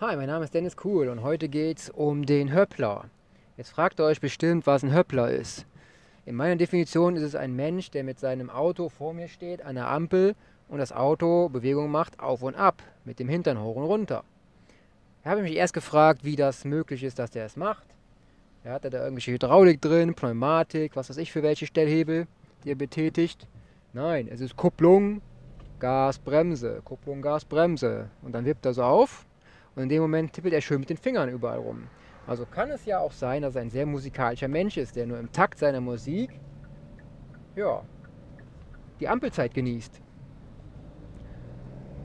Hi, mein Name ist Dennis Kuhl und heute geht es um den Höppler. Jetzt fragt ihr euch bestimmt, was ein Höppler ist. In meiner Definition ist es ein Mensch, der mit seinem Auto vor mir steht, an der Ampel und das Auto Bewegung macht auf und ab, mit dem Hintern hoch und runter. Da habe ich mich erst gefragt, wie das möglich ist, dass der es macht. Er hat da irgendwelche Hydraulik drin, Pneumatik, was weiß ich für welche Stellhebel, die er betätigt. Nein, es ist Kupplung, Gas, Bremse, Kupplung, Gas, Bremse. Und dann wippt er so auf und in dem Moment tippelt er schön mit den Fingern überall rum. Also kann es ja auch sein, dass er ein sehr musikalischer Mensch ist, der nur im Takt seiner Musik ja, die Ampelzeit genießt.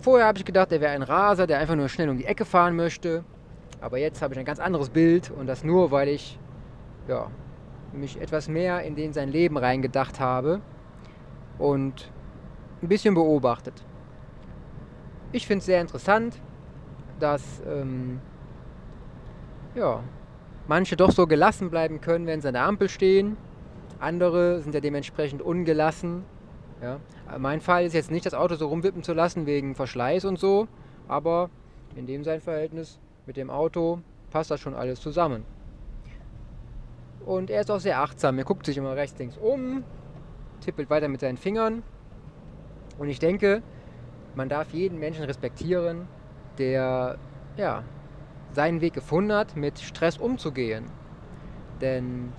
Vorher habe ich gedacht, er wäre ein Raser, der einfach nur schnell um die Ecke fahren möchte. Aber jetzt habe ich ein ganz anderes Bild und das nur, weil ich ja, mich etwas mehr in den sein Leben reingedacht habe und ein bisschen beobachtet. Ich finde es sehr interessant, dass ähm, ja, manche doch so gelassen bleiben können, wenn sie an der Ampel stehen. Andere sind ja dementsprechend ungelassen. Ja. Mein Fall ist jetzt nicht, das Auto so rumwippen zu lassen wegen Verschleiß und so, aber in dem sein Verhältnis mit dem Auto passt das schon alles zusammen. Und er ist auch sehr achtsam. Er guckt sich immer rechts, links um, tippelt weiter mit seinen Fingern. Und ich denke, man darf jeden Menschen respektieren, der ja, seinen Weg gefunden hat, mit Stress umzugehen. Denn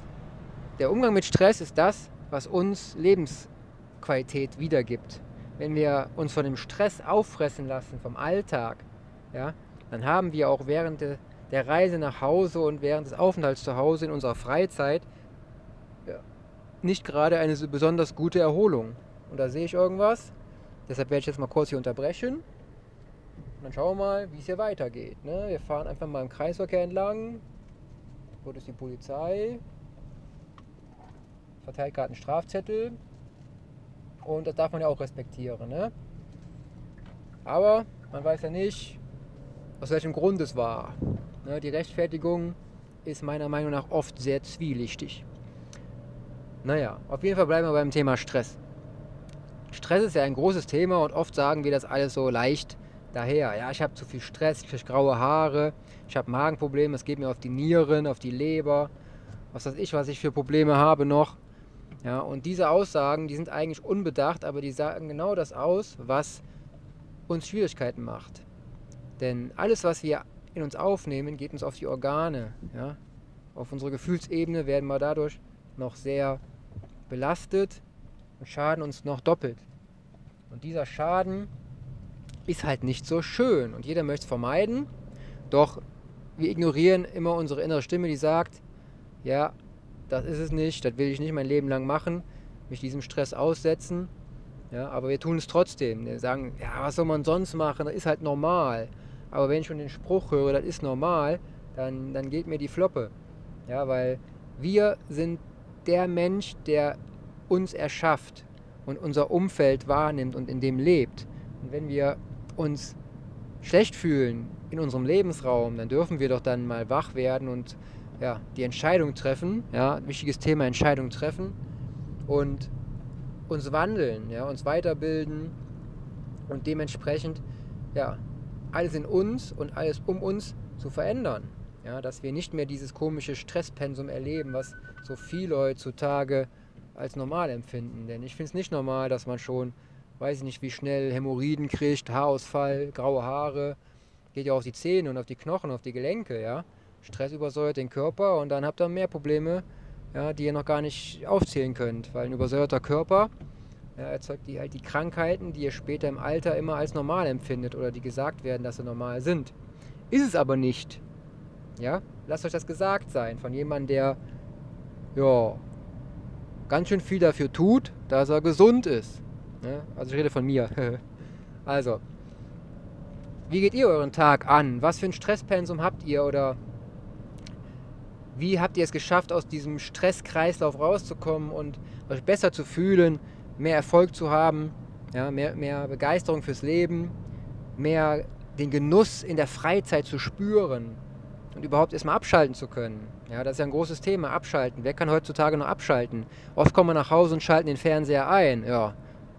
der Umgang mit Stress ist das, was uns Lebensqualität wiedergibt. Wenn wir uns von dem Stress auffressen lassen, vom Alltag, ja, dann haben wir auch während der Reise nach Hause und während des Aufenthalts zu Hause in unserer Freizeit nicht gerade eine besonders gute Erholung. Und da sehe ich irgendwas. Deshalb werde ich jetzt mal kurz hier unterbrechen dann schauen wir mal, wie es hier weitergeht. Ne? Wir fahren einfach mal im Kreisverkehr entlang. Dort ist die Polizei. Verteilt gerade einen Strafzettel. Und das darf man ja auch respektieren. Ne? Aber man weiß ja nicht, aus welchem Grund es war. Ne? Die Rechtfertigung ist meiner Meinung nach oft sehr zwielichtig. Naja, auf jeden Fall bleiben wir beim Thema Stress. Stress ist ja ein großes Thema und oft sagen wir das alles so leicht daher. Ja, ich habe zu viel Stress, ich kriege graue Haare, ich habe Magenprobleme, es geht mir auf die Nieren, auf die Leber, was weiß ich, was ich für Probleme habe noch. Ja, und diese Aussagen, die sind eigentlich unbedacht, aber die sagen genau das aus, was uns Schwierigkeiten macht. Denn alles, was wir in uns aufnehmen, geht uns auf die Organe. Ja? Auf unsere Gefühlsebene werden wir dadurch noch sehr belastet und schaden uns noch doppelt. Und dieser Schaden, ist halt nicht so schön und jeder möchte es vermeiden. Doch wir ignorieren immer unsere innere Stimme, die sagt, ja, das ist es nicht, das will ich nicht mein Leben lang machen, mich diesem Stress aussetzen. Ja, aber wir tun es trotzdem. Wir sagen, ja, was soll man sonst machen? Das ist halt normal. Aber wenn ich schon den Spruch höre, das ist normal, dann, dann geht mir die Floppe. Ja, weil wir sind der Mensch, der uns erschafft und unser Umfeld wahrnimmt und in dem lebt. Und wenn wir uns schlecht fühlen in unserem Lebensraum, dann dürfen wir doch dann mal wach werden und ja, die Entscheidung treffen, ja, wichtiges Thema Entscheidung treffen und uns wandeln, ja, uns weiterbilden und dementsprechend ja, alles in uns und alles um uns zu verändern. Ja, dass wir nicht mehr dieses komische Stresspensum erleben, was so viele heutzutage als normal empfinden. Denn ich finde es nicht normal, dass man schon weiß ich nicht, wie schnell Hämorrhoiden kriegt, Haarausfall, graue Haare, geht ja auf die Zähne und auf die Knochen, auf die Gelenke, ja. Stress übersäuert den Körper und dann habt ihr mehr Probleme, ja, die ihr noch gar nicht aufzählen könnt, weil ein übersäuerter Körper ja, erzeugt die, halt die Krankheiten, die ihr später im Alter immer als normal empfindet oder die gesagt werden, dass sie normal sind. Ist es aber nicht. Ja, lasst euch das gesagt sein von jemandem, der ja ganz schön viel dafür tut, dass er gesund ist. Ne? Also ich rede von mir. also, wie geht ihr euren Tag an? Was für ein Stresspensum habt ihr oder wie habt ihr es geschafft, aus diesem Stresskreislauf rauszukommen und euch besser zu fühlen, mehr Erfolg zu haben, ja, mehr, mehr Begeisterung fürs Leben, mehr den Genuss in der Freizeit zu spüren und überhaupt erstmal abschalten zu können. Ja, das ist ja ein großes Thema, abschalten. Wer kann heutzutage noch abschalten? Oft kommen wir nach Hause und schalten den Fernseher ein. Ja,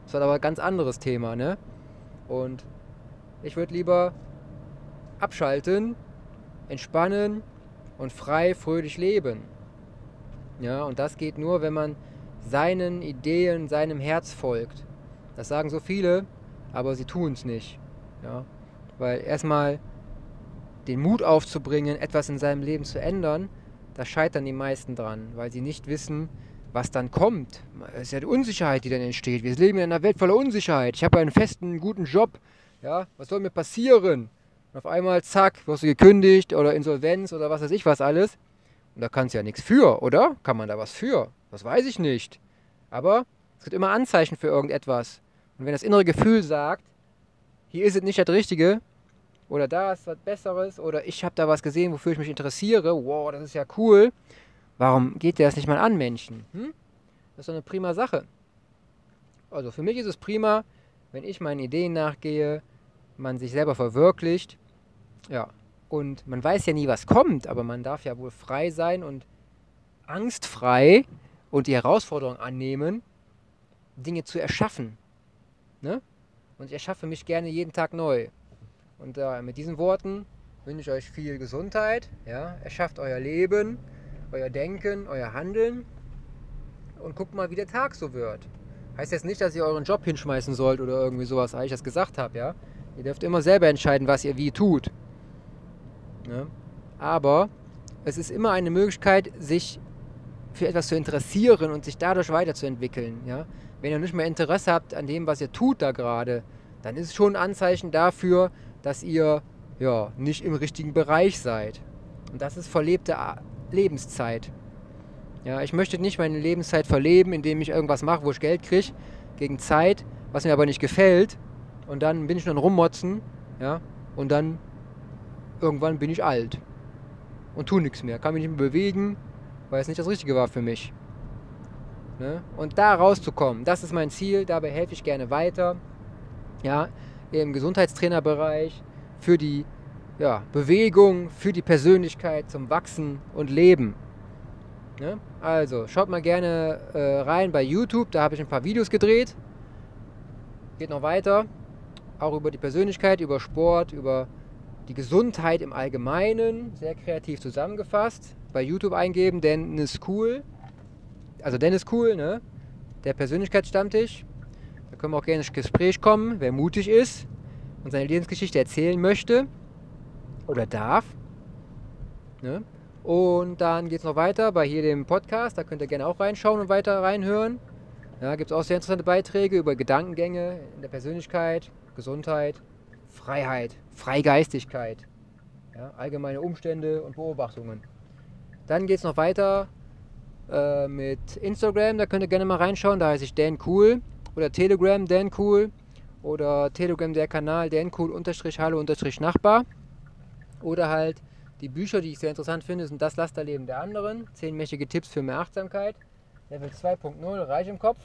das war aber ein ganz anderes Thema, ne? Und ich würde lieber abschalten, entspannen und frei, fröhlich leben. Ja, und das geht nur, wenn man seinen Ideen, seinem Herz folgt. Das sagen so viele, aber sie tun es nicht. Ja, weil erstmal den Mut aufzubringen, etwas in seinem Leben zu ändern, da scheitern die meisten dran, weil sie nicht wissen, was dann kommt. Es ist ja die Unsicherheit, die dann entsteht. Wir leben in einer Welt voller Unsicherheit. Ich habe einen festen, guten Job. Ja, was soll mir passieren? Und auf einmal, zack, wirst du gekündigt oder Insolvenz oder was weiß ich was alles. Und da kannst du ja nichts für, oder? Kann man da was für? Das weiß ich nicht. Aber es gibt immer Anzeichen für irgendetwas. Und wenn das innere Gefühl sagt, hier ist es nicht das Richtige, oder da ist was Besseres, oder ich habe da was gesehen, wofür ich mich interessiere, wow, das ist ja cool, warum geht dir das nicht mal an, Menschen? Hm? Das ist doch eine prima Sache. Also für mich ist es prima, wenn ich meinen Ideen nachgehe, man sich selber verwirklicht, ja, und man weiß ja nie, was kommt, aber man darf ja wohl frei sein und angstfrei und die Herausforderung annehmen, Dinge zu erschaffen. Ne? Und ich erschaffe mich gerne jeden Tag neu. Und äh, mit diesen Worten wünsche ich euch viel Gesundheit. Ja? Erschafft euer Leben, euer Denken, euer Handeln und guckt mal, wie der Tag so wird. Heißt jetzt nicht, dass ihr euren Job hinschmeißen sollt oder irgendwie sowas, weil ich das gesagt habe, ja. Ihr dürft immer selber entscheiden, was ihr wie tut. Ne? Aber es ist immer eine Möglichkeit, sich für etwas zu interessieren und sich dadurch weiterzuentwickeln. Ja? Wenn ihr nicht mehr Interesse habt an dem, was ihr tut da gerade, dann ist es schon ein Anzeichen dafür, dass ihr ja, nicht im richtigen Bereich seid. Und das ist verlebte Lebenszeit. Ja, ich möchte nicht meine Lebenszeit verleben, indem ich irgendwas mache, wo ich Geld kriege, gegen Zeit, was mir aber nicht gefällt. Und dann bin ich nur ein Rummotzen, ja, und dann irgendwann bin ich alt und tu nichts mehr, kann mich nicht mehr bewegen, weil es nicht das Richtige war für mich. Ne? Und da rauszukommen, das ist mein Ziel, dabei helfe ich gerne weiter. Ja, im Gesundheitstrainerbereich, für die ja, Bewegung, für die Persönlichkeit zum Wachsen und Leben. Ne? Also, schaut mal gerne äh, rein bei YouTube, da habe ich ein paar Videos gedreht. Geht noch weiter, auch über die Persönlichkeit, über Sport, über die Gesundheit im Allgemeinen, sehr kreativ zusammengefasst. Bei YouTube eingeben, Dennis Cool. Also Dennis Cool, ne? Der Persönlichkeitsstammtisch. Da können wir auch gerne ins Gespräch kommen, wer mutig ist und seine Lebensgeschichte erzählen möchte oder darf. Ne? Und dann geht es noch weiter bei hier dem Podcast. Da könnt ihr gerne auch reinschauen und weiter reinhören. Da gibt es auch sehr interessante Beiträge über Gedankengänge in der Persönlichkeit, Gesundheit, Freiheit, Freigeistigkeit, ja, allgemeine Umstände und Beobachtungen. Dann geht es noch weiter äh, mit Instagram, da könnt ihr gerne mal reinschauen, da heiße ich Dan Cool oder Telegram Dan Cool oder Telegram der Kanal Dan Cool unterstrich Hallo unterstrich Nachbar oder halt die Bücher, die ich sehr interessant finde, sind Das Lasterleben der anderen, 10 mächtige Tipps für mehr Achtsamkeit, Level 2.0 Reich im Kopf,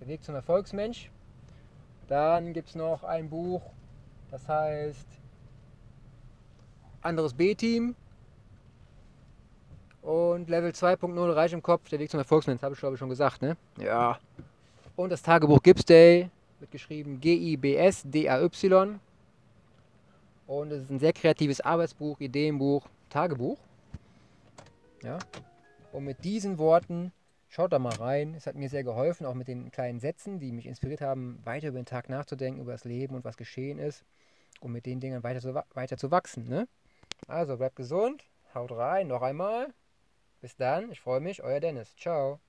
der Weg zum Erfolgsmensch. Dann gibt es noch ein Buch, das heißt, anderes B-Team und Level 2.0 Reich im Kopf, der Weg zum Erfolgsmensch, habe ich glaube ich schon gesagt, ne? Ja. Und das Tagebuch Gibbs Day, wird geschrieben G-I-B-S-D-A-Y. Und es ist ein sehr kreatives Arbeitsbuch, Ideenbuch, Tagebuch. Ja. Und mit diesen Worten, schaut da mal rein. Es hat mir sehr geholfen, auch mit den kleinen Sätzen, die mich inspiriert haben, weiter über den Tag nachzudenken, über das Leben und was geschehen ist um mit den Dingen weiter zu, weiter zu wachsen. Ne? Also bleibt gesund, haut rein, noch einmal. Bis dann, ich freue mich, euer Dennis. Ciao.